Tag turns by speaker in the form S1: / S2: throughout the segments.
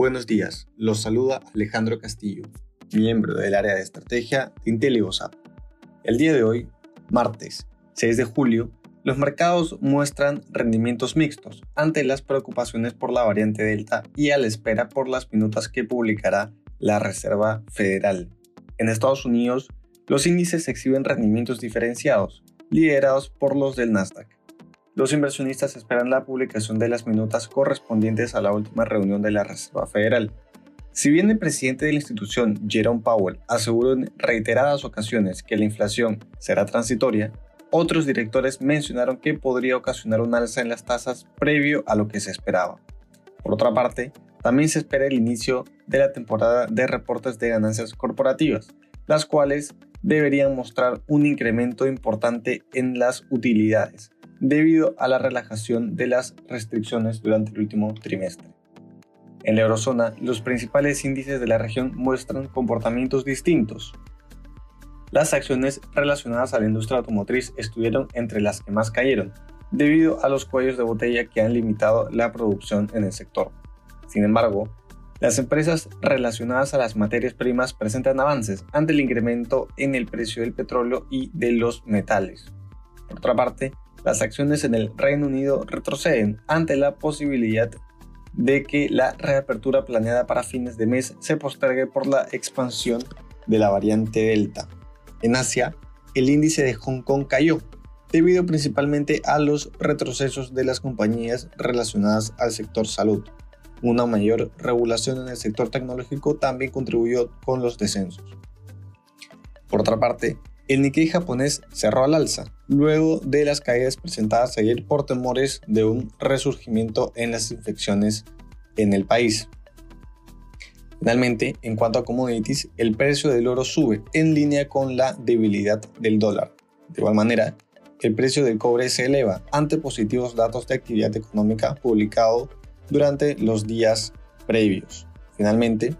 S1: Buenos días, los saluda Alejandro Castillo, miembro del área de estrategia de IntelliGoSap. El día de hoy, martes 6 de julio, los mercados muestran rendimientos mixtos ante las preocupaciones por la variante Delta y a la espera por las minutas que publicará la Reserva Federal. En Estados Unidos, los índices exhiben rendimientos diferenciados, liderados por los del Nasdaq. Los inversionistas esperan la publicación de las minutas correspondientes a la última reunión de la Reserva Federal. Si bien el presidente de la institución, Jerome Powell, aseguró en reiteradas ocasiones que la inflación será transitoria, otros directores mencionaron que podría ocasionar un alza en las tasas previo a lo que se esperaba. Por otra parte, también se espera el inicio de la temporada de reportes de ganancias corporativas, las cuales deberían mostrar un incremento importante en las utilidades, debido a la relajación de las restricciones durante el último trimestre. En la eurozona, los principales índices de la región muestran comportamientos distintos. Las acciones relacionadas a la industria automotriz estuvieron entre las que más cayeron, debido a los cuellos de botella que han limitado la producción en el sector. Sin embargo, las empresas relacionadas a las materias primas presentan avances ante el incremento en el precio del petróleo y de los metales. Por otra parte, las acciones en el Reino Unido retroceden ante la posibilidad de que la reapertura planeada para fines de mes se postergue por la expansión de la variante Delta. En Asia, el índice de Hong Kong cayó, debido principalmente a los retrocesos de las compañías relacionadas al sector salud. Una mayor regulación en el sector tecnológico también contribuyó con los descensos. Por otra parte, el Nikkei japonés cerró al alza, luego de las caídas presentadas ayer por temores de un resurgimiento en las infecciones en el país. Finalmente, en cuanto a commodities, el precio del oro sube en línea con la debilidad del dólar. De igual manera, el precio del cobre se eleva ante positivos datos de actividad económica publicados durante los días previos. Finalmente,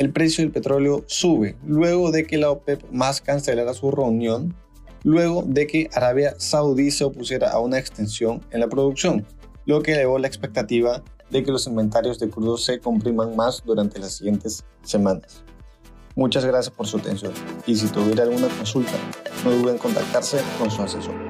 S1: el precio del petróleo sube luego de que la OPEP más cancelara su reunión, luego de que Arabia Saudí se opusiera a una extensión en la producción, lo que elevó la expectativa de que los inventarios de crudo se compriman más durante las siguientes semanas. Muchas gracias por su atención y si tuviera alguna consulta, no duden en contactarse con su asesor.